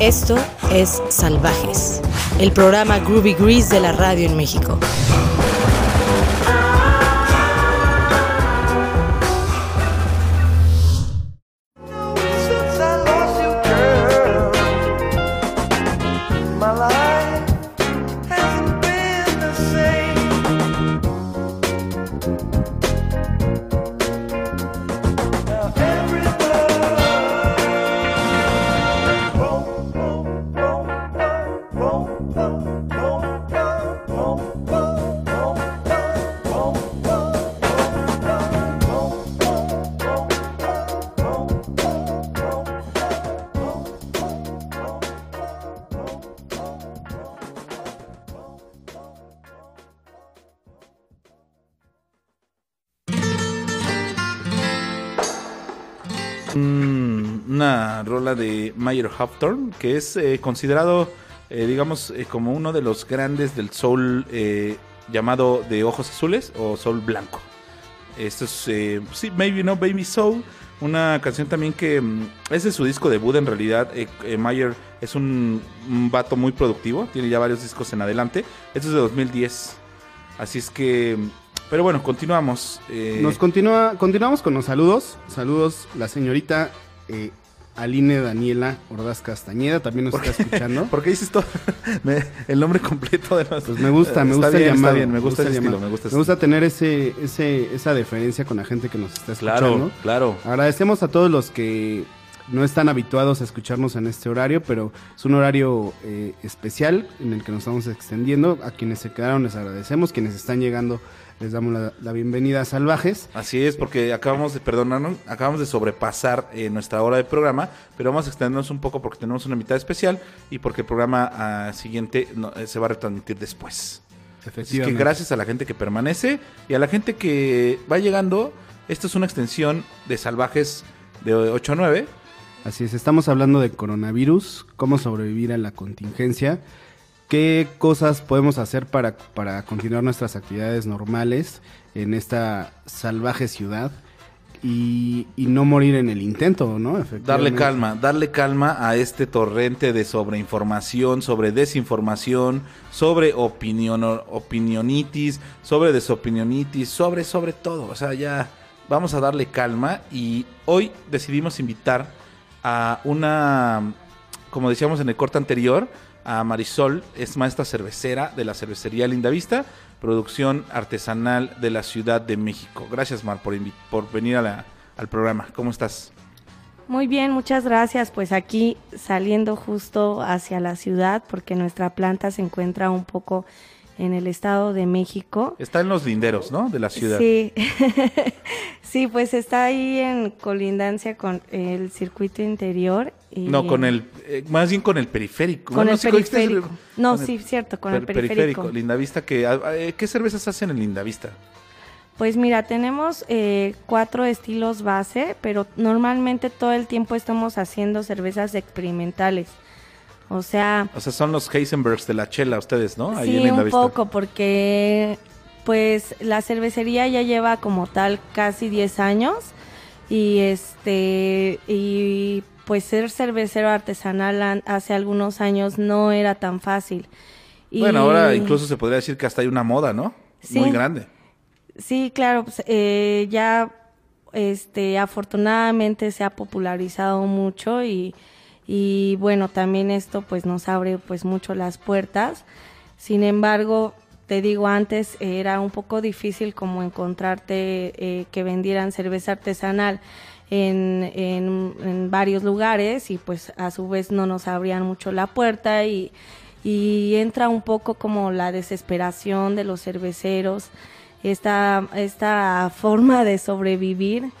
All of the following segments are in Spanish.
Esto es Salvajes, el programa Groovy Grease de la radio en México. Mayer Hawthorne que es eh, considerado, eh, digamos, eh, como uno de los grandes del soul llamado de ojos azules o soul blanco. Esto es, sí, Maybe No Baby Soul, una canción también que mm, es de su disco debut en realidad. Mayer es un, un vato muy productivo, tiene ya varios discos en adelante. Esto es de 2010. Así es que, mm, pero bueno, continuamos. Nos continúa, continuamos con los saludos. Saludos, la señorita Aline Daniela Ordaz Castañeda también nos está escuchando. ¿Por qué dices todo? Me- el nombre completo de los... Pues me gusta, me gusta bien, el está llamado. bien, me gusta el estilo, me gusta Me gusta tener ese, ese, esa deferencia con la gente que nos está escuchando. Claro, claro. Agradecemos a todos los que no están habituados a escucharnos en este horario, pero es un horario eh, especial en el que nos estamos extendiendo. A quienes se quedaron les agradecemos, quienes están llegando les damos la, la bienvenida a Salvajes. Así es, porque acabamos de, perdonarnos, acabamos de sobrepasar eh, nuestra hora de programa, pero vamos a extendernos un poco porque tenemos una mitad especial y porque el programa ah, siguiente no, eh, se va a retransmitir después. Así que gracias a la gente que permanece y a la gente que va llegando. Esto es una extensión de Salvajes de 8 a 9. Así es, estamos hablando de coronavirus, cómo sobrevivir a la contingencia, qué cosas podemos hacer para, para continuar nuestras actividades normales en esta salvaje ciudad y, y no morir en el intento, ¿no? Darle calma, darle calma a este torrente de sobreinformación, sobre desinformación, sobre opinión, opinionitis, sobre desopinionitis, sobre, sobre todo. O sea, ya vamos a darle calma y hoy decidimos invitar a una, como decíamos en el corte anterior, a Marisol, es maestra cervecera de la cervecería Lindavista, producción artesanal de la Ciudad de México. Gracias, Mar, por, venir al programa. ¿Cómo estás? Muy bien, muchas gracias. Pues aquí saliendo justo hacia la ciudad porque nuestra planta se encuentra un poco en el estado de México. Está en los linderos, ¿no? De la ciudad. Sí, sí, pues está ahí en colindancia con el circuito interior. Y No, con el, eh, más bien con el periférico. Con Bueno, el periférico. No, el sí, cierto, con el per- periférico. Lindavista, que, ah, eh, ¿qué cervezas hacen en Lindavista? Pues mira, tenemos eh, cuatro estilos base, pero normalmente todo el tiempo estamos haciendo cervezas experimentales. O sea, O sea, son los Heisenbergs de la chela, ustedes, ¿no? Ahí en sí, un poco, porque pues la cervecería ya lleva como tal casi 10 años y este y pues ser cervecero artesanal an- hace algunos años no era tan fácil. Y- Bueno, ahora incluso se podría decir que hasta hay una moda, ¿no? Sí. Muy grande. Sí, claro, pues, eh, ya este afortunadamente se ha popularizado mucho y, y bueno, también esto pues nos abre pues mucho las puertas. Sin embargo, te digo antes era un poco difícil como encontrarte eh, que vendieran cerveza artesanal en, en, en varios lugares y pues a su vez no nos abrían mucho la puerta y, y entra un poco como la desesperación de los cerveceros, esta, esta forma de sobrevivir.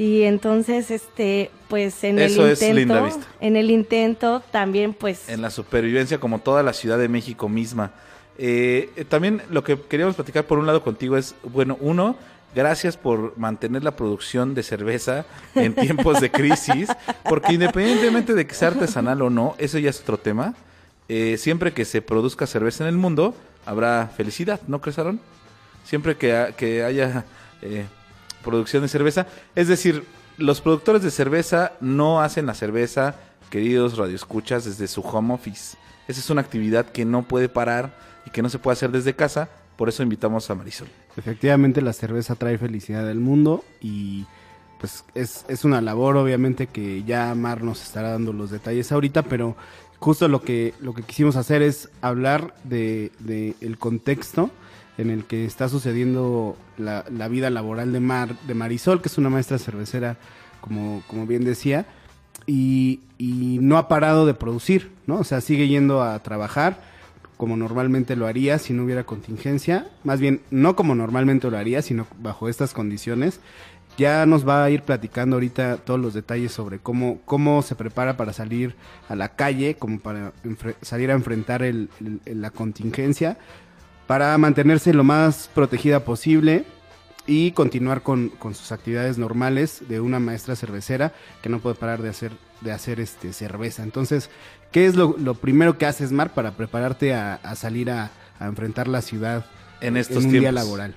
Y entonces, este, pues en Eso el es Linda intento, Vista. en el intento también, pues, En la supervivencia, como toda la Ciudad de México misma. Eh, eh, también lo que queríamos platicar por un lado contigo es, bueno, uno, gracias por mantener la producción de cerveza en tiempos de crisis, porque independientemente de que sea artesanal o no, eso ya es otro tema. Eh, siempre que se produzca cerveza en el mundo, habrá felicidad, ¿no crees, Aaron? Siempre que, que haya eh, producción de cerveza. Es decir, los productores de cerveza no hacen la cerveza queridos radioescuchas desde su home office. Esa es una actividad que no puede parar y que no se puede hacer desde casa, por eso invitamos a Marisol. Efectivamente, la cerveza trae felicidad del mundo y pues es, es una labor, obviamente, que ya Mar nos estará dando los detalles ahorita, pero justo lo que, lo que quisimos hacer es hablar de, de el contexto en el que está sucediendo la, la vida laboral de Mar, de Marisol, que es una maestra cervecera, como, como bien decía, y, y no ha parado de producir, ¿no? O sea, sigue yendo a trabajar como normalmente lo haría si no hubiera contingencia, más bien no como normalmente lo haría, sino bajo estas condiciones. Ya nos va a ir platicando ahorita todos los detalles sobre cómo, cómo se prepara para salir a la calle, como para salir a enfrentar el- el- la contingencia, para mantenerse lo más protegida posible y continuar con, con sus actividades normales de una maestra cervecera que no puede parar de hacer, de hacer este, cerveza. Entonces, ¿qué es lo, lo primero que haces, Mar, para prepararte a, a salir a, a enfrentar la ciudad En estos un día tiempos. laboral?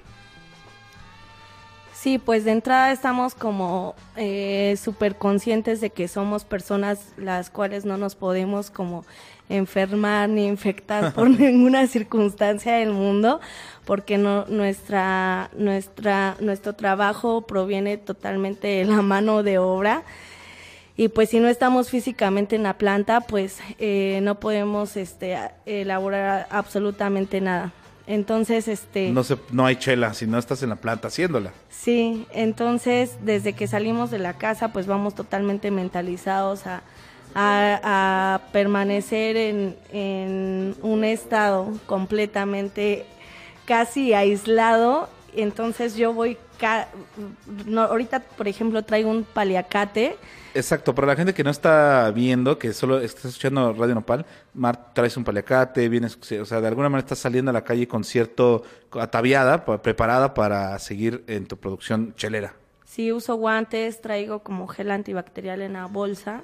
Sí, pues de entrada estamos como eh, súper conscientes de que somos personas las cuales no nos podemos como enfermar ni infectar por ninguna circunstancia del mundo, porque no, nuestra, nuestra, nuestro trabajo proviene totalmente de la mano de obra. Y pues si no estamos físicamente en la planta, pues eh, no podemos este, elaborar absolutamente nada. Entonces, este... No, se, no hay chela si no estás en la planta haciéndola. Sí, entonces desde que salimos de la casa pues vamos totalmente mentalizados a, a- a permanecer en, en un estado completamente casi aislado. Entonces yo voy, ca- no, ahorita por ejemplo traigo un paliacate. Exacto, para la gente que no está viendo, que solo está escuchando Radio Nopal, Mar, traes un paliacate, vienes, o sea, de alguna manera estás saliendo a la calle con cierto ataviada, pa- preparada para seguir en tu producción chelera. Sí, uso guantes, traigo como gel antibacterial en la bolsa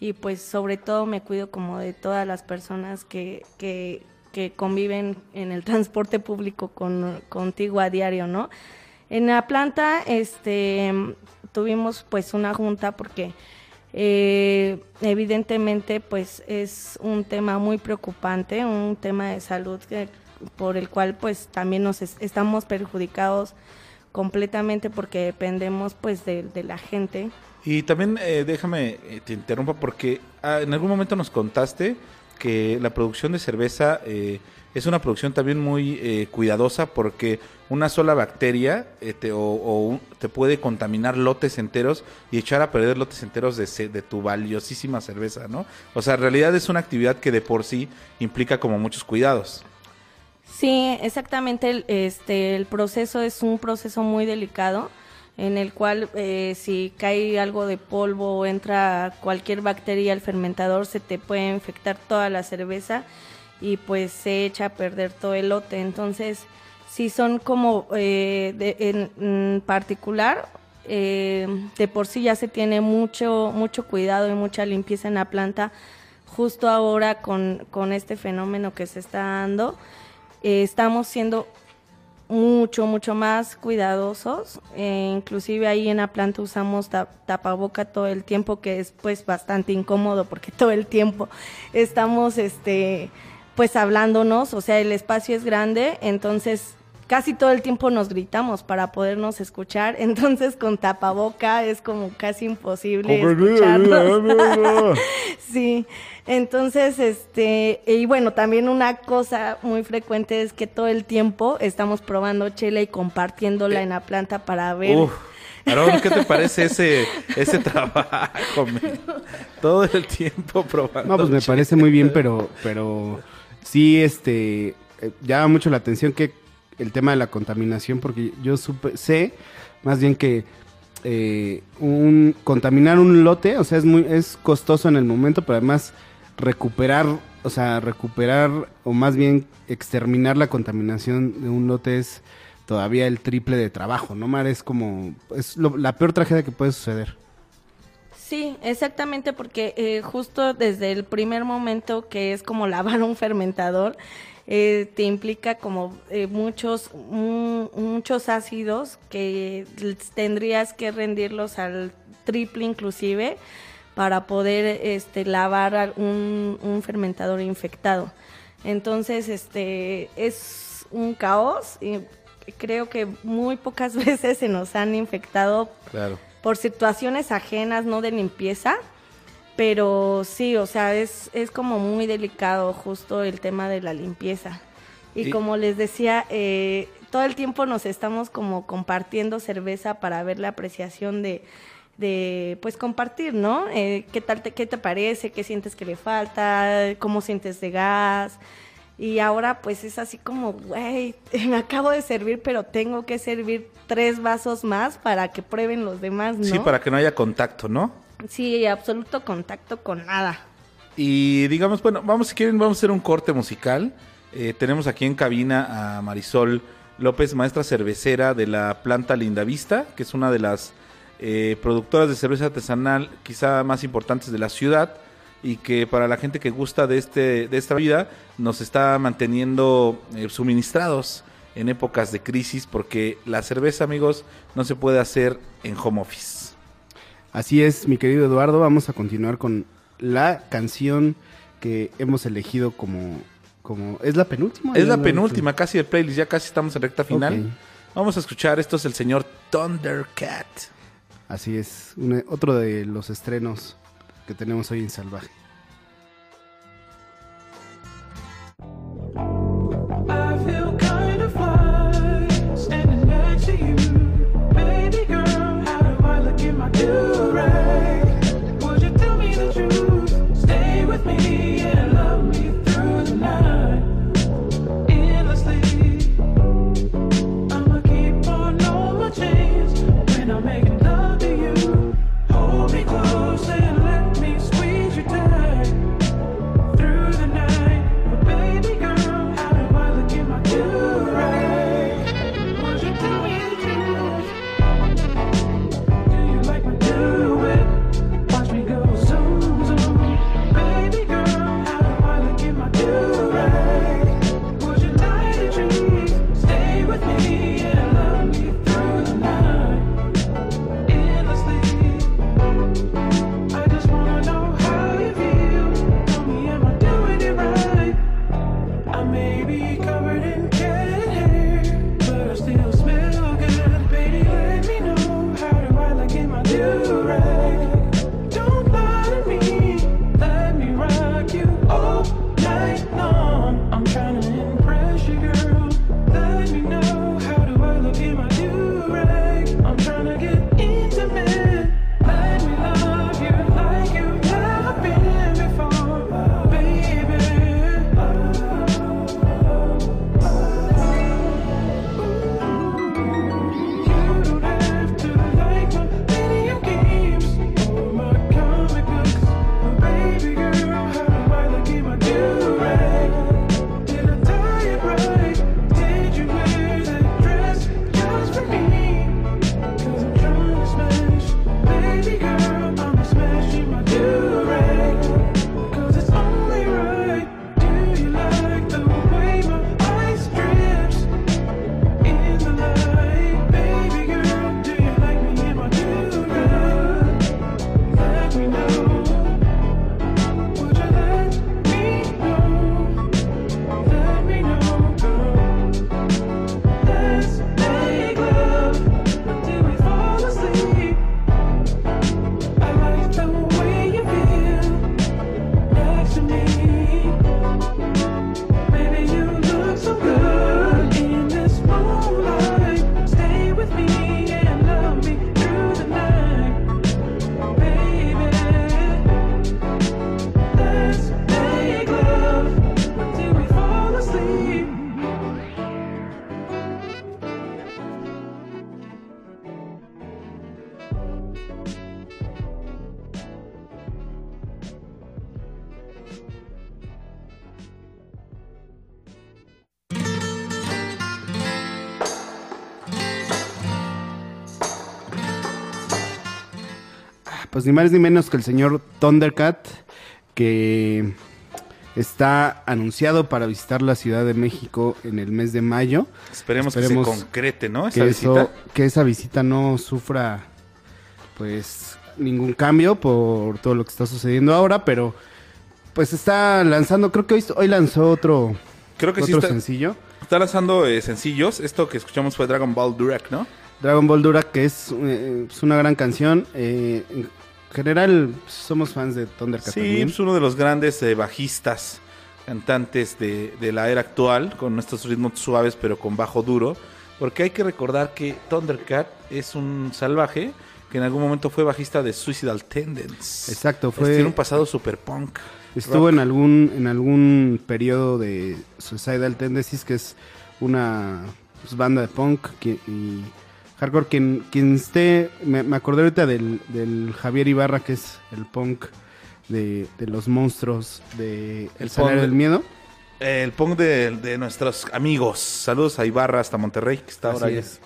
y pues sobre todo me cuido como de todas las personas que, que, que conviven en el transporte público con, contigo a diario, ¿no? En la planta este, tuvimos pues una junta porque eh, evidentemente pues es un tema muy preocupante, un tema de salud que, por el cual pues también nos es- estamos perjudicados completamente porque dependemos pues de, de la gente. Y también eh, déjame, eh, te interrumpa porque ah, en algún momento nos contaste que la producción de cerveza eh, es una producción también muy eh, cuidadosa porque una sola bacteria te, o, o un- te puede contaminar lotes enteros y echar a perder lotes enteros de, de tu valiosísima cerveza, ¿no? O sea, en realidad es una actividad que de por sí implica como muchos cuidados. Sí, exactamente. El, este, el proceso es un proceso muy delicado en el cual eh, si cae algo de polvo o entra cualquier bacteria al fermentador se te puede infectar toda la cerveza y pues se echa a perder todo el lote. Entonces, sí son como eh, de- en, en particular eh, de por sí ya se tiene mucho mucho cuidado y mucha limpieza en la planta justo ahora con, con este fenómeno que se está dando eh, estamos siendo mucho, mucho más cuidadosos. Eh, inclusive ahí en la planta usamos ta- tapaboca todo el tiempo, que es pues bastante incómodo porque todo el tiempo estamos este pues hablándonos, o sea, el espacio es grande, entonces casi todo el tiempo nos gritamos para podernos escuchar, entonces con tapaboca es como casi imposible escucharnos. Sí, entonces, este, y bueno, también una cosa muy frecuente es que todo el tiempo estamos probando chela y compartiéndola en la planta para ver. Uf, ¿qué te parece ese, ese trabajo? Todo el tiempo probando. No, pues me chela. parece muy bien, pero, pero sí, este, eh, llama mucho la atención que el tema de la contaminación, porque yo supe, sé más bien que eh, un, contaminar un lote, o sea, es muy, es costoso en el momento, pero además recuperar, o sea, recuperar o más bien exterminar la contaminación de un lote es todavía el triple de trabajo, ¿no, Mar? Es como, es lo- la peor tragedia que puede suceder. Sí, exactamente, porque eh, justo desde el primer momento que es como lavar un fermentador, eh, te implica como eh, muchos mu- muchos ácidos que tendrías que rendirlos al triple inclusive para poder este, lavar un, un fermentador infectado. Entonces, este, es un caos y creo que muy pocas veces se nos han infectado Claro. por situaciones ajenas, no de limpieza. Pero sí, o sea, es, es como muy delicado justo el tema de la limpieza. Y, Y- como les decía, eh, todo el tiempo nos estamos como compartiendo cerveza para ver la apreciación de, de pues compartir, ¿no? Eh, ¿Qué tal te, qué te parece? ¿Qué sientes que le falta? ¿Cómo sientes de gas? Y ahora pues es así como, güey, me acabo de servir, pero tengo que servir tres vasos más para que prueben los demás, ¿no? Sí, para que no haya contacto, ¿no? Sí, absoluto contacto con nada. Y digamos, bueno, vamos, si quieren, vamos a hacer un corte musical. Eh, tenemos aquí en cabina a Marisol López, maestra cervecera de la planta Lindavista, que es una de las eh, productoras de cerveza artesanal quizá más importantes de la ciudad y que para la gente que gusta de, este, de esta vida nos está manteniendo eh, suministrados en épocas de crisis porque la cerveza, amigos, no se puede hacer en home office. Así es, mi querido Eduardo, vamos a continuar con la canción que hemos elegido como... como ¿Es la penúltima? Es la penúltima casi del playlist, ya casi estamos en recta final. Vamos a escuchar, esto es el señor Thundercat. Así es, un- otro de los estrenos que tenemos hoy en Salvaje. Pues ni más ni menos que el señor Thundercat, que está anunciado para visitar la Ciudad de México en el mes de mayo. Esperemos, Esperemos que se concrete, ¿no? Esa que, visita. eso- que esa visita no sufra pues ningún cambio por todo lo que está sucediendo ahora, pero pues está lanzando, creo que hoy, hoy lanzó otro, Creo que sí otro está, sencillo. está lanzando eh, sencillos. Esto que escuchamos fue Dragon Ball Durak, ¿no? Dragon Ball Dura, que es, eh, es una gran canción. eh, general, somos fans de Thundercat Sí, también. es uno de los grandes eh, bajistas, cantantes de, de la era actual, con estos ritmos suaves pero con bajo duro. Porque hay que recordar que Thundercat es un salvaje que en algún momento fue bajista de Suicidal Tendencies. Exacto, fue- Tiene un pasado super punk. Estuvo rock. en algún en algún periodo de Suicidal Tendencies, que es una pues, banda de punk que- y hardcore. Quien, quien esté, me, me acordé ahorita del, del Javier Ibarra, que es el punk de, de los monstruos de El El Salario del Miedo. El punk de, de nuestros amigos. Saludos a Ibarra hasta Monterrey, que está ahora ahí. es.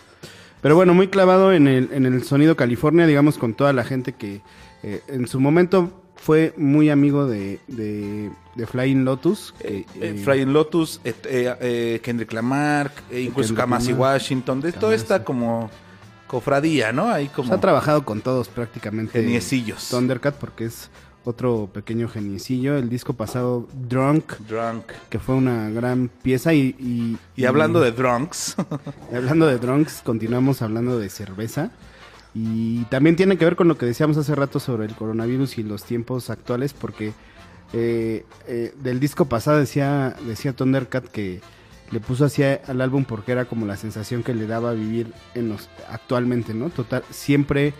Pero bueno, muy clavado en el, en el sonido California, digamos, con toda la gente que eh, en su momento fue muy amigo de, de, de Flying Lotus. Eh, eh, eh, Flying Lotus, eh, Kendrick Lamar, eh, incluso Kamasi. Washington, de toda esta como cofradía, ¿no? Ahí pues, como ha trabajado con todos prácticamente. geniecillos. Thundercat, porque es otro pequeño geniecillo. El disco pasado, Drunk, Drunk. que fue una gran pieza. Y, y, Y hablando de drunks, y hablando de Drunks, continuamos hablando de cerveza. Y también tiene que ver con lo que decíamos hace rato sobre el coronavirus y los tiempos actuales, porque eh, eh, del disco pasado decía, decía Thundercat que le puso así al álbum porque era como la sensación que le daba vivir en los actualmente, ¿no? Total, siempre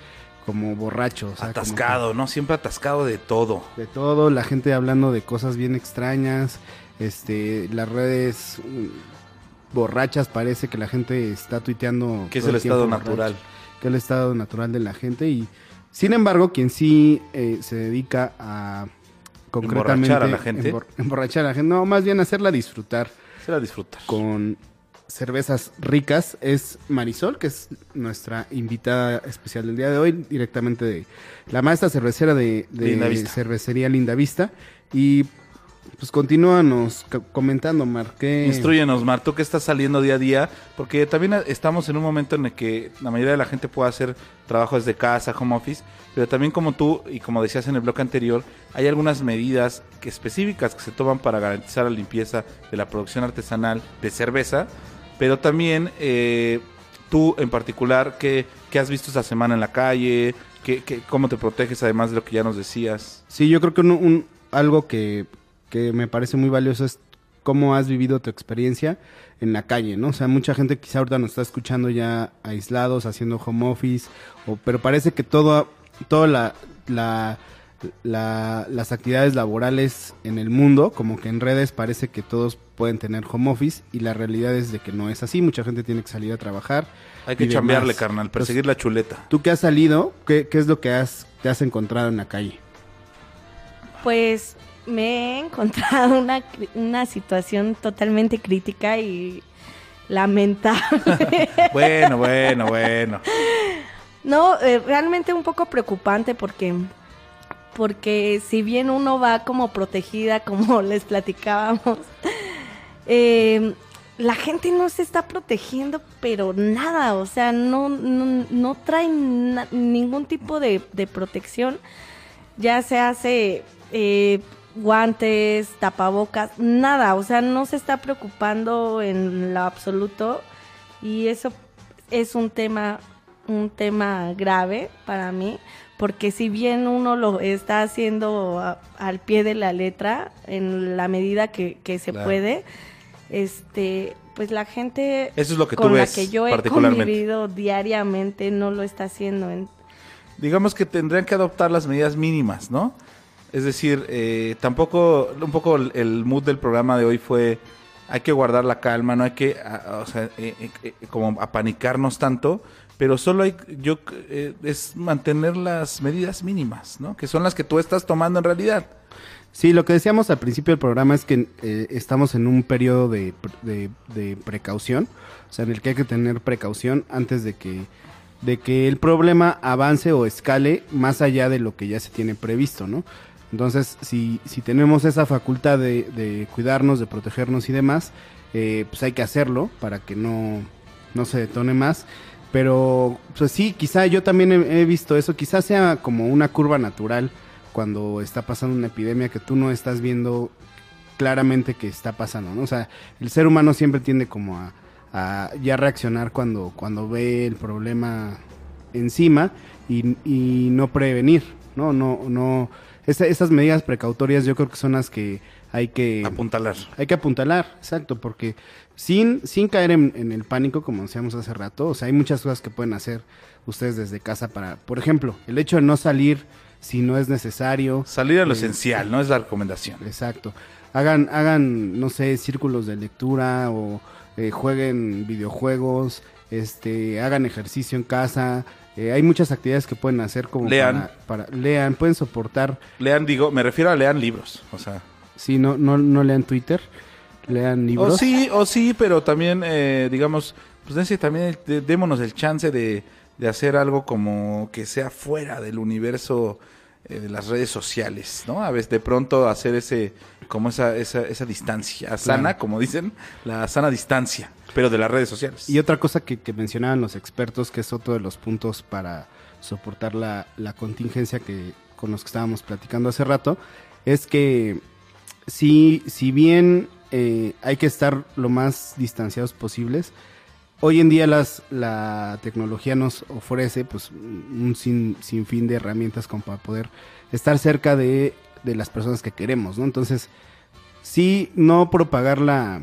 como borracho. o sea, como que- atascado, ¿no? Siempre atascado de todo. de todo, la gente hablando de cosas bien extrañas, este, las redes mm, borrachas, parece que la gente está tuiteando. Que es el estado natural. borracho, que es el estado natural de la gente y sin embargo, quien sí eh, se dedica a concretamente Emborrachar a la gente. embor- emborrachar a la gente, no, más bien hacerla disfrutar Se la disfrutar. con cervezas ricas es Marisol, que es nuestra invitada especial del día de hoy, directamente de la maestra cervecera de, de Linda Vista. cervecería Linda Vista. Y pues continúanos co- comentando, Mar, ¿qué- Instruyenos, Mar, tú que estás saliendo día a día, porque también estamos en un momento en el que la mayoría de la gente puede hacer trabajo desde casa, home office, pero también como tú y como decías en el bloque anterior, hay algunas medidas que específicas que se toman para garantizar la limpieza de la producción artesanal de cerveza, pero también eh, tú en particular, ¿qué, qué has visto esta semana en la calle? ¿Qué, qué- cómo te proteges además de lo que ya nos decías? Sí, yo creo que un, un- algo que, que me parece muy valioso es cómo has vivido tu experiencia en la calle, ¿no? O sea, mucha gente quizá ahorita nos está escuchando ya aislados, haciendo home office, o, pero parece que todo, toda la, la, la- las actividades laborales en el mundo, como que en redes parece que todos pueden tener home office y la realidad es de que no es así, mucha gente tiene que salir a trabajar. Hay que chambearle, demás. carnal, Entonces, perseguir la chuleta. Tú que has salido, ¿qué, qué es lo que has, te has encontrado en la calle? Pues me he encontrado una, una situación totalmente crítica y lamentable. Bueno, bueno, bueno. No, eh, realmente un poco preocupante porque porque si bien uno va como protegida, como les platicábamos, eh, la gente no se está protegiendo, pero nada, o sea, no, no, no traen ningún tipo de, de protección, ya se hace eh, guantes, tapabocas, nada, o sea, no se está preocupando en lo absoluto y eso es un tema un tema grave para mí porque si bien uno lo está haciendo a- al pie de la letra en la medida que, que se Claro. puede este pues la gente Eso es lo que tú con la ves que yo he convivido diariamente no lo está haciendo en- digamos que tendrían que adoptar las medidas mínimas, ¿no? Es decir, eh, tampoco, un poco el, mood del programa de hoy fue, hay que guardar la calma, no hay que, o sea, eh, eh, eh, como apanicarnos tanto, pero solo hay, yo, es mantener las medidas mínimas, ¿no? Que son las que tú estás tomando en realidad. Sí, lo que decíamos al principio del programa es que estamos en un periodo de, de- de precaución, o sea, en el que hay que tener precaución antes de que, de que el problema avance o escale más allá de lo que ya se tiene previsto, ¿no? Entonces, si, si tenemos esa facultad de, de cuidarnos, de protegernos y demás, eh, pues hay que hacerlo para que no, no se detone más. Pero, pues sí, quizá yo también he, visto eso, quizá sea como una curva natural cuando está pasando una epidemia que tú no estás viendo claramente que está pasando, ¿no? O sea, el ser humano siempre tiende como a, a ya reaccionar cuando, cuando ve el problema encima y, y no prevenir, ¿no? No, no, esa- esas medidas precautorias yo creo que son las que hay que... Apuntalar. Hay que apuntalar, exacto, porque sin, sin caer en, en el pánico, como decíamos hace rato, o sea, hay muchas cosas que pueden hacer ustedes desde casa para, por ejemplo, el hecho de no salir si no es necesario. Salir a lo Eh, esencial, ¿no? Es la recomendación. Exacto. Hagan, hagan, no sé, círculos de lectura o eh, jueguen videojuegos, este, hagan ejercicio en casa. Eh, hay muchas actividades que pueden hacer como Lean. Para, para- lean, pueden soportar. Lean, digo, me refiero a lean libros. O sea, Sí, no, no, no lean Twitter, lean libros. O sí, o sí, pero también, eh, digamos, pues también, de- démonos el chance de, de hacer algo como que sea fuera del universo eh, de las redes sociales, ¿no? A veces de pronto hacer ese, como esa, esa, esa distancia sana, como dicen, la sana distancia, pero de las redes sociales. Y otra cosa que, que mencionaban los expertos, que es otro de los puntos para soportar la, la contingencia que con los que estábamos platicando hace rato, es que si, si bien eh, hay que estar lo más distanciados posibles, hoy en día las, la tecnología nos ofrece pues un sin, sinfín de herramientas como para poder estar cerca de, de las personas que queremos, ¿no? Entonces, sí, no propagar la,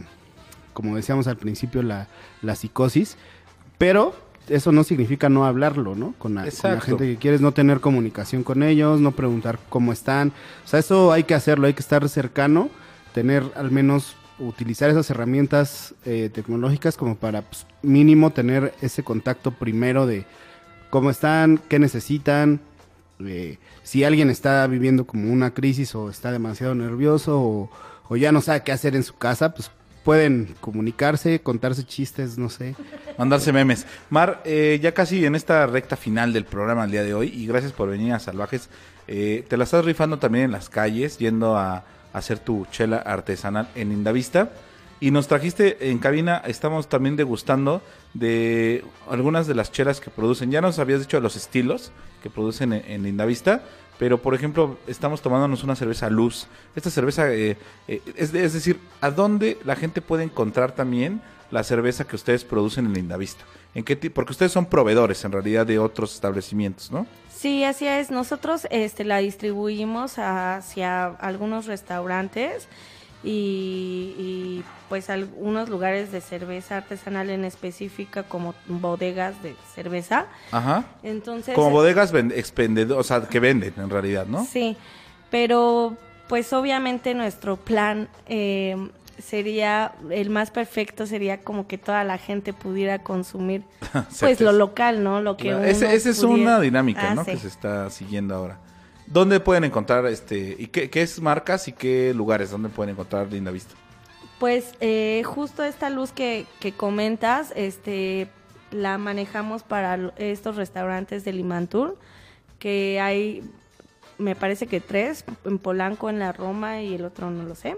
como decíamos al principio, la, la psicosis, pero eso no significa no hablarlo, ¿no? Con la, con la gente que quieres, no tener comunicación con ellos, no preguntar cómo están. O sea, eso hay que hacerlo, hay que estar cercano, tener al menos utilizar esas herramientas eh, tecnológicas como para pues, mínimo tener ese contacto primero de cómo están, qué necesitan, eh, si alguien está viviendo como una crisis o está demasiado nervioso o, ya no sabe qué hacer en su casa, pues pueden comunicarse, contarse chistes, no sé. Mandarse memes. Mar, eh, ya casi en esta recta final del programa el día de hoy, y gracias por venir a Salvajes, eh, te la estás rifando también en las calles, yendo a, a hacer tu chela artesanal en Indavista. Y nos trajiste en cabina, estamos también degustando de algunas de las chelas que producen. Ya nos habías dicho los estilos que producen en, en Indavista, pero por ejemplo, estamos tomándonos una cerveza luz. Esta cerveza, eh, eh, es, de- es decir, ¿a dónde la gente puede encontrar también la cerveza que ustedes producen en Indavista? ¿En Porque ustedes son proveedores en realidad de otros establecimientos, ¿no? Sí, así es. Nosotros este, la distribuimos hacia algunos restaurantes y, y, pues algunos lugares de cerveza artesanal en específica como bodegas de cerveza. Ajá. Entonces, Como bodegas ven- expendedo- o sea, que venden en realidad, ¿no? Sí, pero pues obviamente nuestro plan eh, sería, el más perfecto sería como que toda la gente pudiera consumir pues lo local, ¿no? Lo que Claro, uno ese- Esa es pudiera- una dinámica, Ah, ¿no? sí. Que se está siguiendo ahora. ¿Dónde pueden encontrar este y qué, qué es marcas y qué lugares donde pueden encontrar Linda Vista? Pues eh, justo esta luz que, que comentas, este, la manejamos para estos restaurantes de Limantur, que hay, me parece que tres, en Polanco, en la Roma y el otro no lo sé.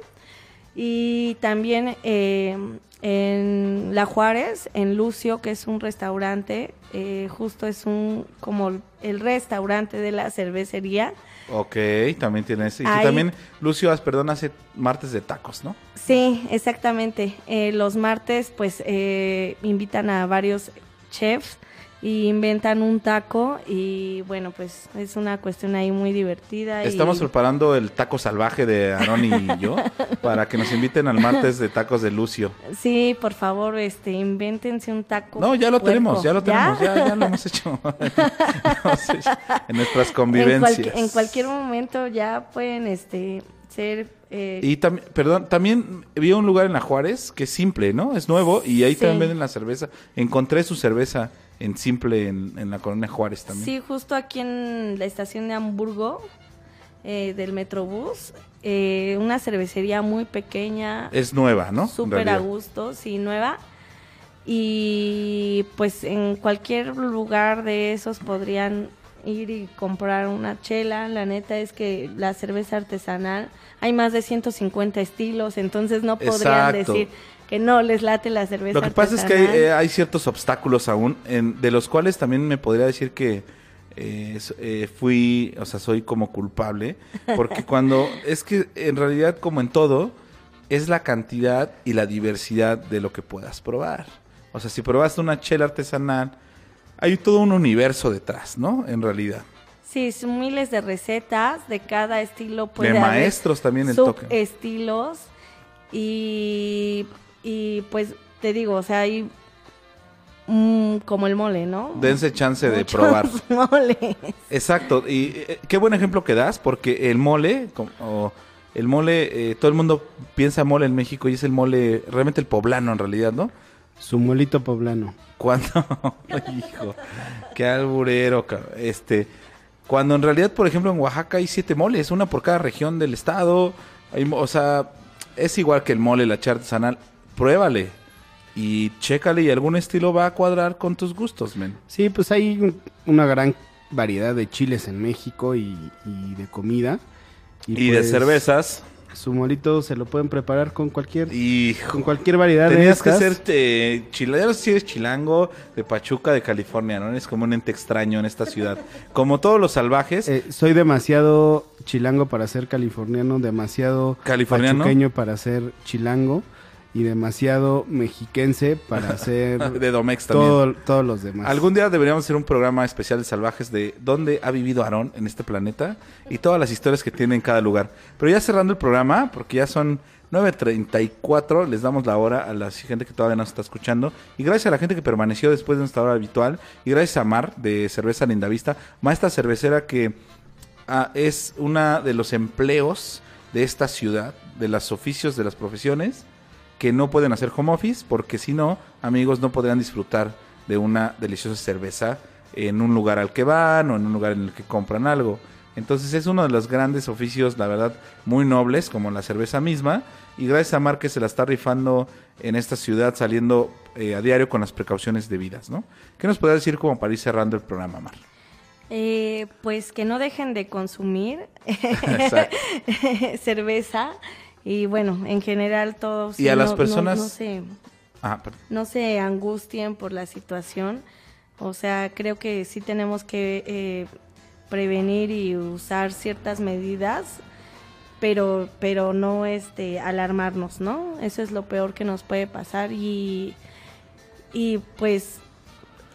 Y también eh, en La Juárez, en Lucio, que es un restaurante, eh, justo es un como el restaurante de la cervecería. Ok, también tienes. Y tú Ahí- también, Lucio, perdón, hace martes de tacos, ¿no? Sí, exactamente. Eh, los martes, pues, eh, invitan a varios chefs y inventan un taco y bueno, pues es una cuestión ahí muy divertida. y- Estamos preparando el taco salvaje de Aaron y yo para que nos inviten al martes de tacos de Lucio. Sí, por favor, este, invéntense un taco. No, ya lo puerco. tenemos, ya lo tenemos, ya, ya lo hemos hecho. Lo hemos hecho en nuestras En, convivencias. en cualquier momento ya pueden, este, ser... eh, Y también, perdón, también vi un lugar en la Juárez que es simple, ¿no? Es nuevo y ahí Sí. también venden la cerveza. Encontré su cerveza en simple en, en la colonia Juárez también. Sí, justo aquí en la estación de Hamburgo eh, del Metrobús, eh, una cervecería muy pequeña, Es nueva, ¿no? Súper a gusto, sí, nueva. Y pues en cualquier lugar de esos podrían ir y comprar una chela. La neta es que la cerveza artesanal, hay más de 150 estilos, entonces no podrían Exacto. decir que no les late la cerveza Lo que pasa es que hay, eh, hay ciertos obstáculos aún, en- de los cuales también me podría decir que eh, eh, fui, o sea, soy como culpable, porque cuando, es que en realidad como en todo, es la cantidad y la diversidad de lo que puedas probar. O sea, si probaste una chela artesanal, hay todo un universo detrás, ¿no? En realidad. Sí, son miles de recetas de cada estilo. Puede de haber maestros también el toque. estilos y, y pues te digo, o sea, hay mm, como el mole, ¿no? Dense chance de Muchos probar. moles. Exacto, y eh, qué buen ejemplo que das, porque el mole, com- o el mole, eh, todo el mundo piensa mole en México y es el mole, realmente el poblano en realidad, ¿no? Su molito poblano. Cuando, hijo, qué alburero, cabrón. este, cuando en realidad, por ejemplo, en Oaxaca hay siete moles, una por cada región del estado, hay o sea, es igual que el mole, la char artesanal, pruébale y chécale y algún estilo va a cuadrar con tus gustos, men. Sí, pues hay un- una gran variedad de chiles en México y, y de comida. Y, de pues, cervezas, Su molito se lo pueden preparar con cualquier, hijo. con cualquier variedad de Tenías que estas. ser eh, chilango, si eres chilango de Pachuca, de California, ¿no? Eres como un ente extraño en esta ciudad. Como todos los salvajes, Eh, soy demasiado chilango para ser californiano, demasiado Californiano. pachuqueño para ser chilango y demasiado mexiquense para ser de Domex también. todo- todos los demás. Algún día deberíamos hacer un programa especial de salvajes de dónde ha vivido Aarón en este planeta y todas las historias que tiene en cada lugar. Pero ya cerrando el programa, porque ya son 9.34, les damos la hora a la gente que todavía nos está escuchando. Y gracias a la gente que permaneció después de nuestra hora habitual. Y gracias a Mar de Cerveza Lindavista, maestra cervecera que ah, es una de los empleos de esta ciudad, de los oficios, de las profesiones que no pueden hacer home office porque si no, amigos, no podrían disfrutar de una deliciosa cerveza en un lugar al que van o en un lugar en el que compran algo. Entonces es uno de los grandes oficios, la verdad, muy nobles, como la cerveza misma. Y gracias a Mar que se la está rifando en esta ciudad, saliendo eh, a diario con las precauciones debidas, ¿no? ¿Qué nos puede decir como para ir cerrando el programa, Mar? Eh, pues que no dejen de consumir cerveza y bueno, en general todos. Y a las no- no- personas- No, se, Ah, no se angustien por la situación. O sea, creo que sí tenemos que eh, prevenir y usar ciertas medidas, pero, pero no este, alarmarnos, ¿no? Eso es lo peor que nos puede pasar y, y pues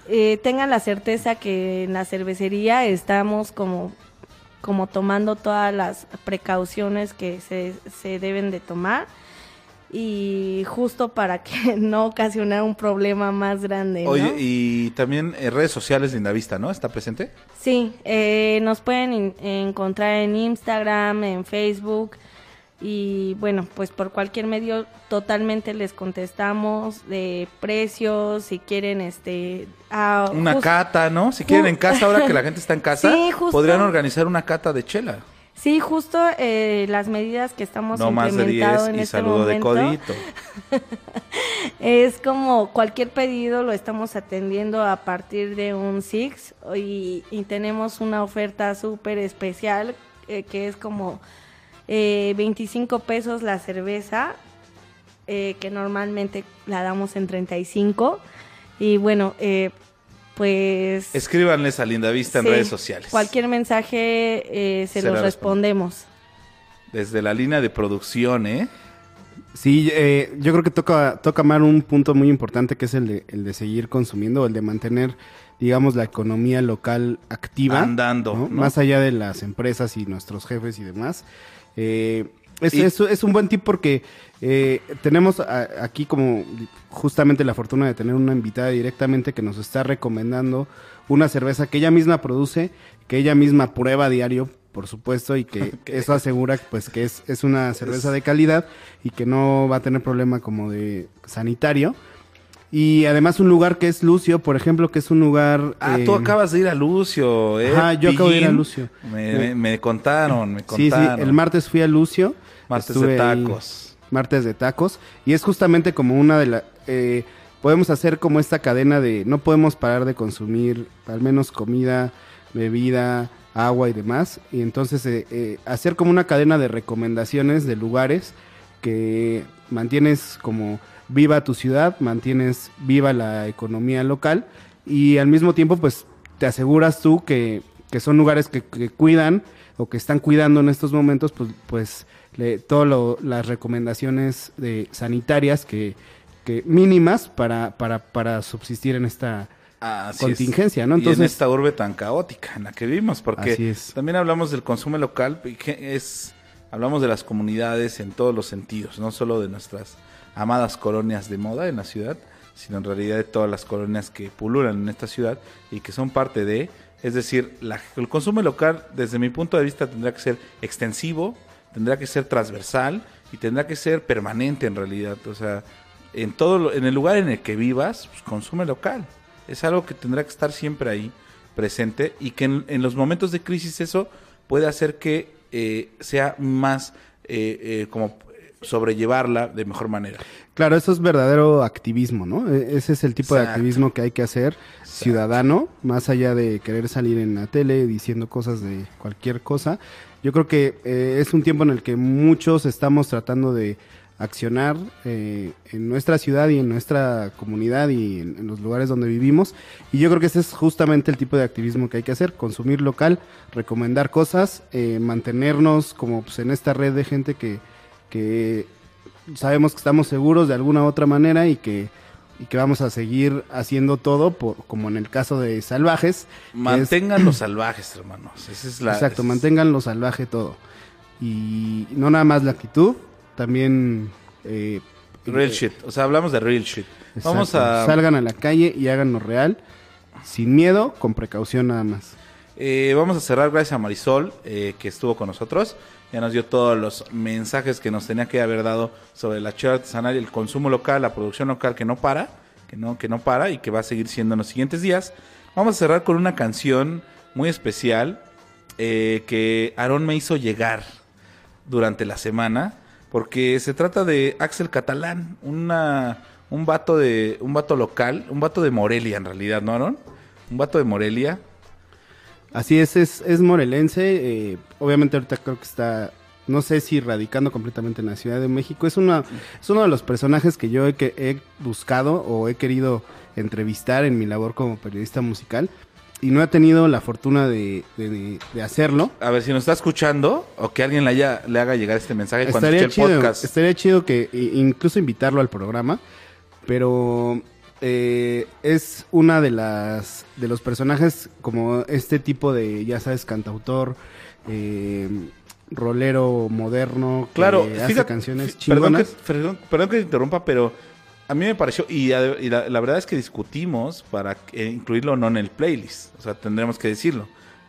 eh, tengan la certeza que en la cervecería estamos como, como tomando todas las precauciones que se, se deben de tomar y justo para que no ocasionar un problema más grande. ¿no? Oye, y también eh, redes sociales Lindavista, ¿no? ¿Está presente? Sí, eh, nos pueden encontrar en Instagram, en Facebook y bueno, pues por cualquier medio totalmente les contestamos de precios, si quieren este... ah, Una cata, ¿no? Si quieren en casa, ahora que la gente está en casa, Sí, justo. podrían organizar una cata de chela. Sí, justo eh, las medidas que estamos No más de 10 implementando en y este saludo de codito. es como cualquier pedido lo estamos atendiendo a partir de un Six y, y tenemos una oferta súper especial eh, que es como eh, 25 pesos la cerveza eh, que normalmente la damos en 35 y bueno eh, pues Escríbanles a Lindavista en sí, redes sociales. cualquier mensaje eh, se Será los respondemos Desde la línea de producción, ¿eh? Sí, eh, yo creo que toca, toca Mar un punto muy importante que es el de, el de seguir consumiendo, el de mantener, digamos, la economía local activa. Andando, ¿no? ¿no? Más allá de las empresas y nuestros jefes y demás. Eh, es, Y- es- es un buen tip porque eh, tenemos a- aquí como justamente la fortuna de tener una invitada directamente que nos está recomendando una cerveza que ella misma produce, que ella misma prueba a diario, por supuesto, y que eso asegura pues que es, es una cerveza de calidad y que no va a tener problema como de sanitario. Y además un lugar que es Lucio, por ejemplo, que es un lugar... Ah, eh, tú acabas de ir a Lucio, ¿eh? Ajá, yo acabo de ir a? Lucio. Me, me- me contaron, me Sí, sí, contaron. el martes fui a Lucio. Martes de ahí, tacos. martes de tacos. Y es justamente como una de las... podemos hacer como esta cadena de... No podemos parar de consumir al menos comida, bebida, agua y demás. Y entonces eh, eh, hacer como una cadena de recomendaciones de lugares que mantienes como viva tu ciudad, mantienes viva la economía local y al mismo tiempo pues te aseguras tú que, que son lugares que, que cuidan o que están cuidando en estos momentos pues, pues lo- las recomendaciones de, sanitarias que, que mínimas para, para, para subsistir en esta Así contingencia, es. ¿no? y en Entonces, esta urbe tan caótica en la que vivimos, porque también hablamos del consumo local, que es hablamos de las comunidades en todos los sentidos, no solo de nuestras amadas colonias de moda en la ciudad, sino en realidad de todas las colonias que pululan en esta ciudad y que son parte de, es decir, el consumo local desde mi punto de vista tendrá que ser extensivo, tendrá que ser transversal y tendrá que ser permanente en realidad, o sea, en todo en el lugar en el que vivas, pues, consume local. Es algo que tendrá que estar siempre ahí presente y que en, en los momentos de crisis eso puede hacer que eh, sea más eh, eh, como sobrellevarla de mejor manera. Claro, eso es verdadero activismo, ¿no? E- Ese es el tipo de activismo que hay que hacer ciudadano, más allá de querer salir en la tele diciendo cosas de cualquier cosa. Yo creo que eh, es un tiempo en el que muchos estamos tratando de accionar eh, en nuestra ciudad y en nuestra comunidad y en, en los lugares donde vivimos. Y yo creo que ese es justamente el tipo de activismo que hay que hacer, consumir local, recomendar cosas, eh, mantenernos como pues, en esta red de gente que, que sabemos que estamos seguros de alguna u otra manera y que, y que vamos a seguir haciendo todo, por, como en el caso de Salvajes. Mantengan los salvajes, hermanos. Esa es la, exacto, es- mantengan lo salvaje todo. Y no nada más la actitud, también... eh, Real eh, shit. O sea, hablamos de real shit. exacto, Vamos a... Salgan a la calle y háganlo real, sin miedo, con precaución nada más. Eh, vamos a cerrar gracias a Marisol, eh, que estuvo con nosotros. Ya nos dio todos los mensajes que nos tenía que haber dado sobre la chela artesanal y el consumo local, la producción local que no para, que no, que no para y que va a seguir siendo en los siguientes días. Vamos a cerrar con una canción muy especial eh, que Aarón me hizo llegar durante la semana, porque se trata de Axel Catalán, una, un vato de, un vato local, un vato de Morelia en realidad, ¿no, Aarón? Un vato de Morelia. Así es, es, es morelense. eh, obviamente ahorita creo que está, no sé si radicando completamente en la Ciudad de México. Es, una, es uno de los personajes que yo he, que- he buscado o he querido entrevistar en mi labor como periodista musical. Y no he tenido la fortuna de, de- de hacerlo. A ver, si nos está escuchando o que alguien le, haya, le haga llegar este mensaje cuando escuche el chido, podcast. estaría chido que incluso invitarlo al programa, pero eh, es una de las de los personajes como este tipo de, ya sabes, cantautor, eh, rolero moderno, que Claro, hace fíjate, canciones perdón que, chingonas. perdón, perdón que te interrumpa, pero a mí me pareció, y, a- y la, la verdad es que discutimos para eh, incluirlo o no en el playlist, o sea, tendremos que decirlo.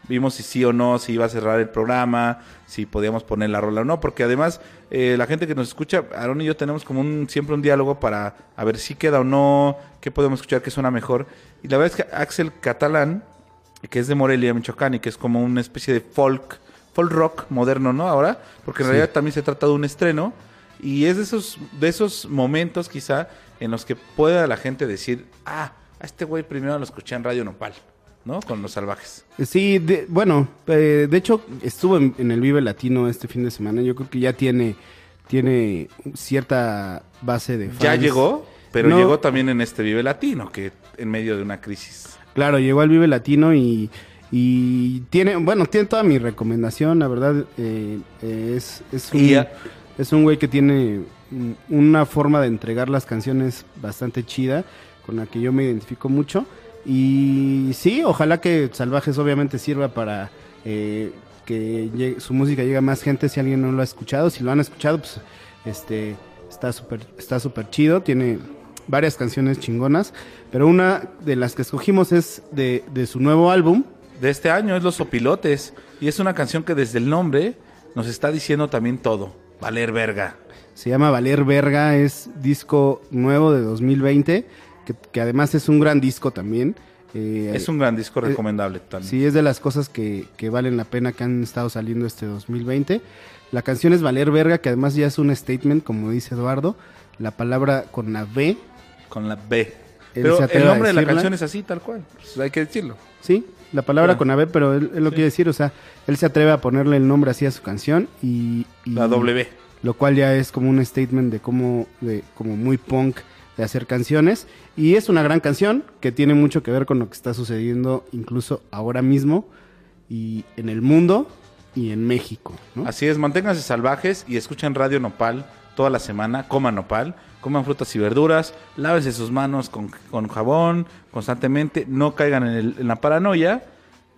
Vimos si sí o no, si iba a cerrar el programa, si podíamos poner la rola o no, porque además eh, la gente que nos escucha, Aaron y yo tenemos como un siempre un diálogo para a ver si queda o no, qué podemos escuchar que suena mejor. Y la verdad es que Axel Catalán, que es de Morelia, Michoacán, y que es como una especie de folk, folk rock moderno, ¿no? Ahora, porque en realidad también se trata de un estreno, y es de esos, de esos momentos quizá en los que pueda la gente decir, ah, a este güey primero lo escuché en Radio Nopal, ¿no? Con los salvajes. Sí, de- bueno, eh, de hecho estuvo en, en el Vive Latino este fin de semana. Yo creo que ya tiene tiene cierta base de fans. Ya llegó, pero No. llegó también en este Vive Latino, que en medio de una crisis. Claro, llegó al Vive Latino y, y tiene, bueno, tiene toda mi recomendación, la verdad, eh, eh, es, es un, Y ya- es un güey que tiene una forma de entregar las canciones bastante chida, con la que yo me identifico mucho. Y sí, ojalá que Salvajes obviamente sirva para eh, que llegue- su música llegue a más gente si alguien no lo ha escuchado. Si lo han escuchado, pues este está súper está súper chido, tiene varias canciones chingonas, pero una de las que escogimos es de, de su nuevo álbum. De este año es Los Opilotes, y es una canción que desde el nombre nos está diciendo también todo. Valer verga. Se llama Valer Verga, es disco nuevo de 2020, que, que además es un gran disco también. Eh, Es un gran disco eh, recomendable también. Sí, es de las cosas que, que valen la pena que han estado saliendo este 2020. La canción es Valer Verga, que además ya es un statement, como dice Eduardo. La palabra con la B, Con la B. Pero el nombre de la canción es así, tal cual. Pues hay que decirlo. sí, la palabra con la B, pero él, él lo Sí. quiere decir, o sea, él se atreve a ponerle el nombre así a su canción y... y- La W. lo cual ya es como un statement de cómo, de, como muy punk de hacer canciones. Y es una gran canción que tiene mucho que ver con lo que está sucediendo incluso ahora mismo y en el mundo y en México. Así es, manténganse salvajes y escuchen Radio Nopal toda la semana, coman nopal, coman frutas y verduras, lávense sus manos con, con jabón constantemente, no caigan en, el- en la paranoia,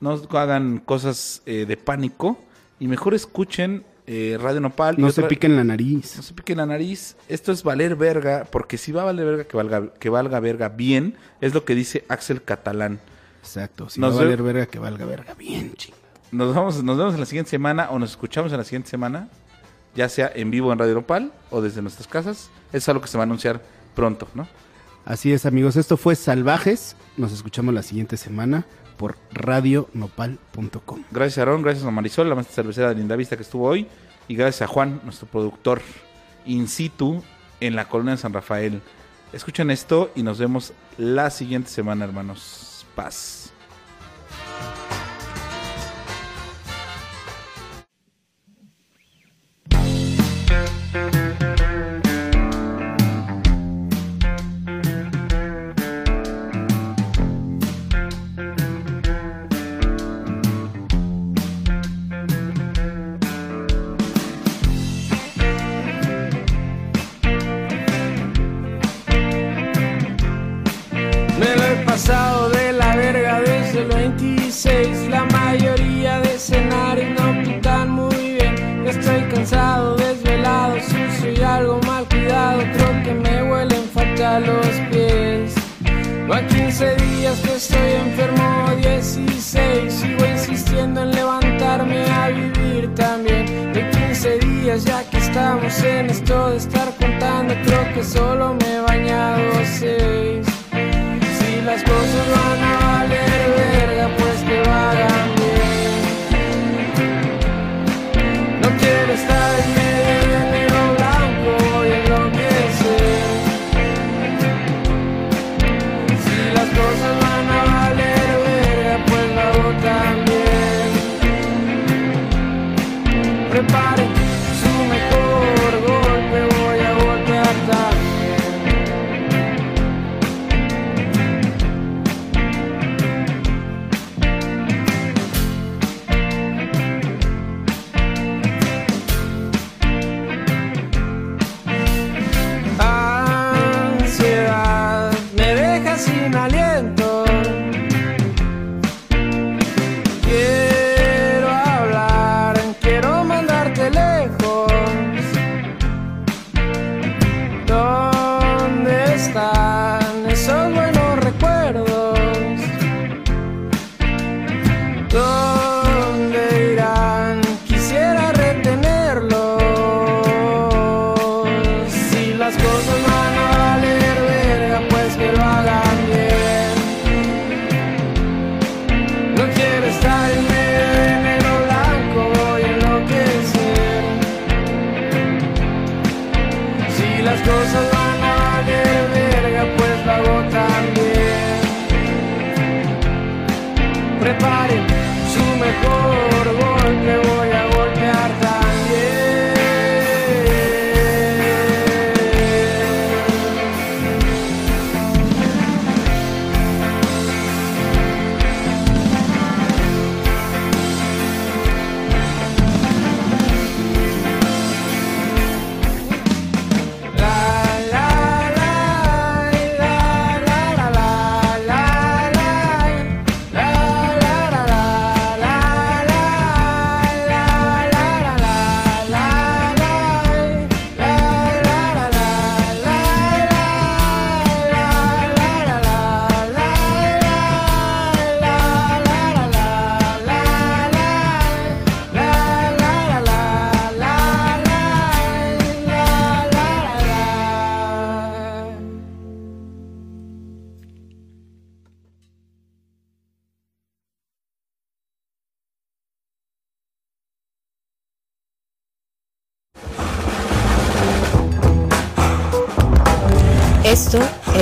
no hagan cosas eh, de pánico y mejor escuchen eh, Radio Nopal. No se otra- piquen la nariz. No se piquen la nariz. Esto es valer verga, porque si va a valer verga, que valga, que valga verga bien, es lo que dice Axel Catalán. Exacto. Si Nos va a valer ve- verga, que valga verga bien, ching. Nos, vamos, nos vemos en la siguiente semana o nos escuchamos en la siguiente semana, ya sea en vivo en Radio Nopal o desde nuestras casas. Es algo que se va a anunciar pronto, ¿no? Así es, amigos. Esto fue Salvajes. Nos escuchamos la siguiente semana por radionopal.com. Gracias a Aaron, gracias a Marisol, la maestra cervecera de Linda Vista que estuvo hoy, y gracias a Juan, nuestro productor in situ en la colonia de San Rafael. Escuchen esto y nos vemos la siguiente semana, hermanos. Paz.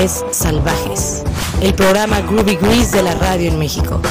Salvajes, el programa Groovy Grease de la radio en México.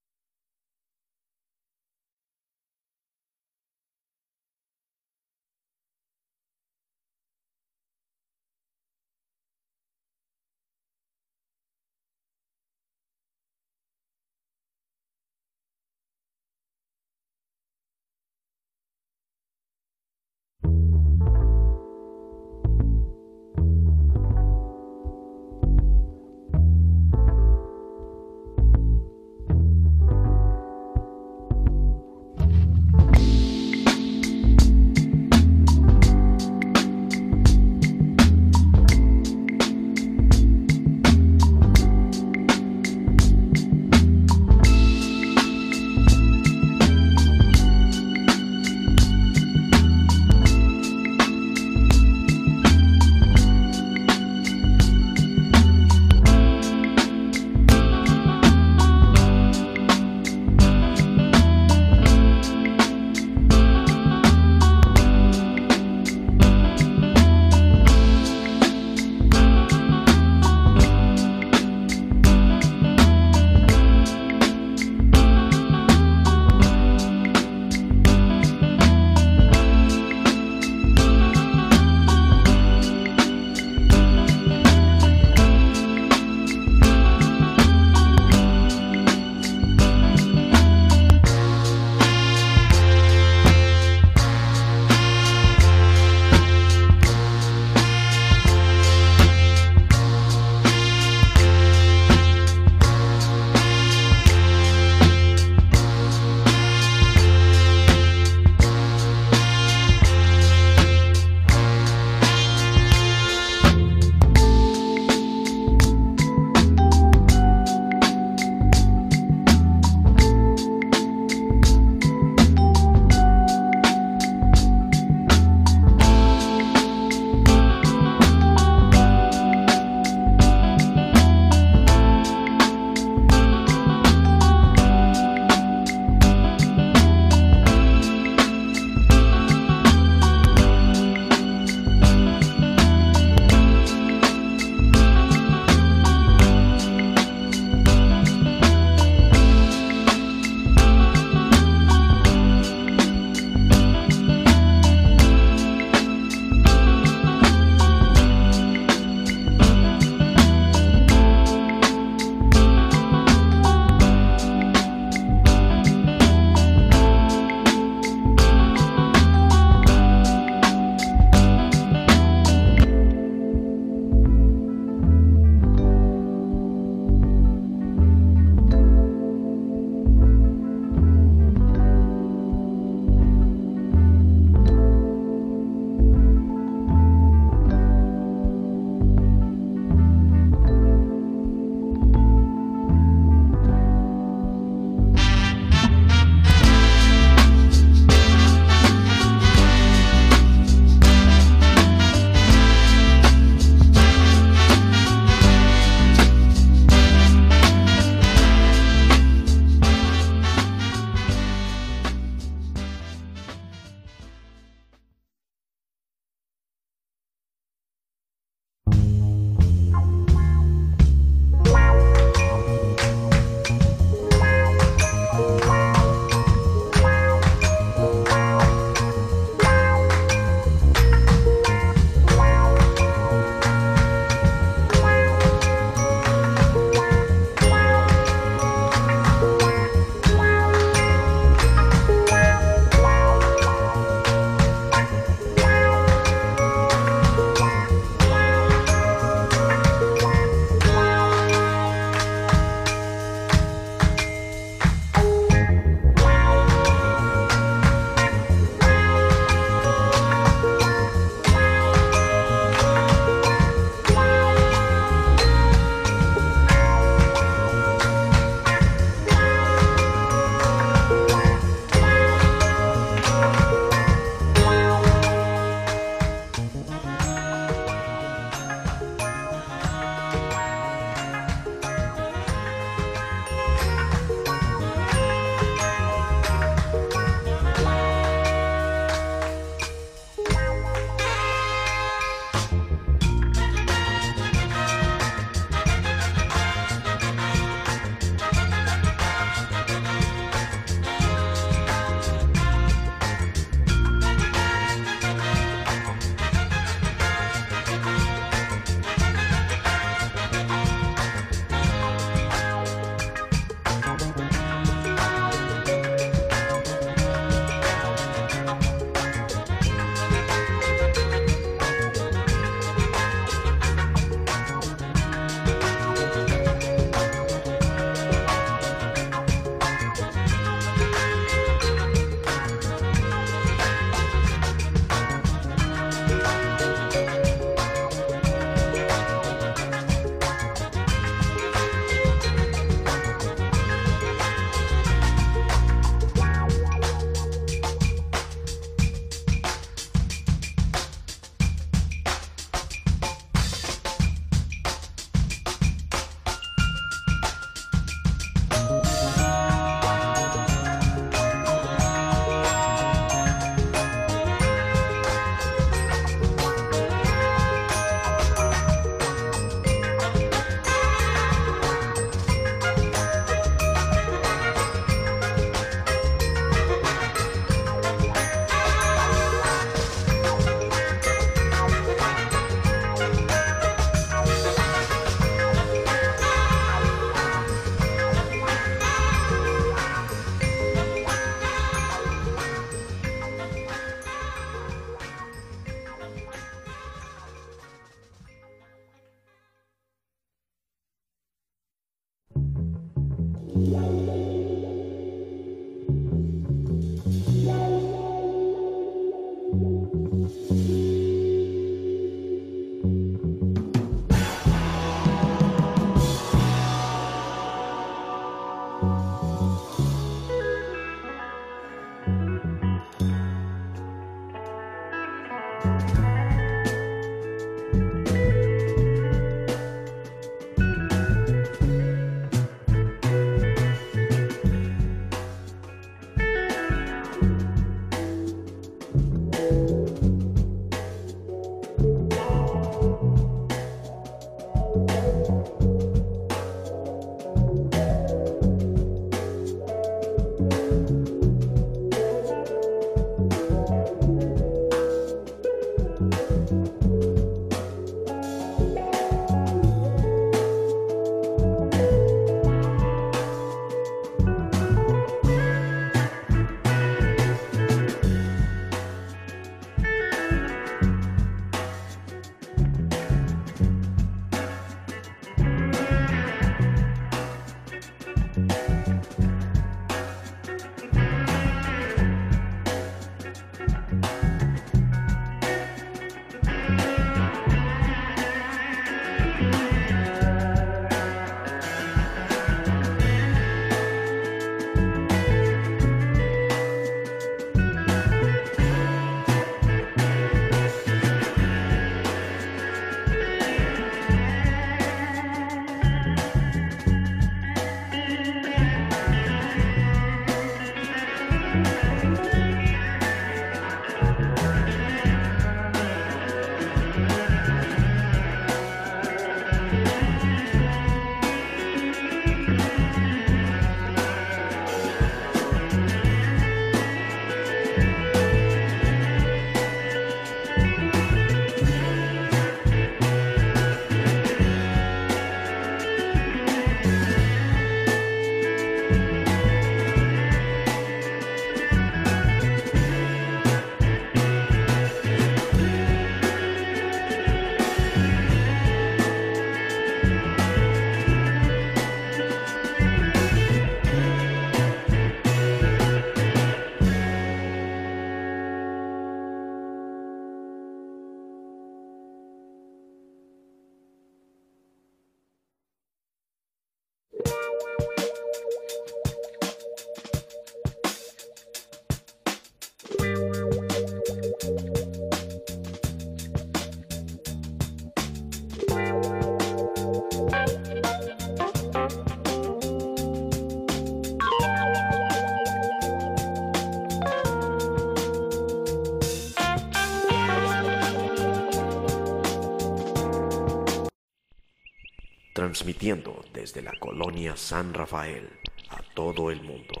Transmitiendo desde la colonia San Rafael a todo el mundo.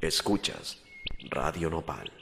Escuchas Radio Nopal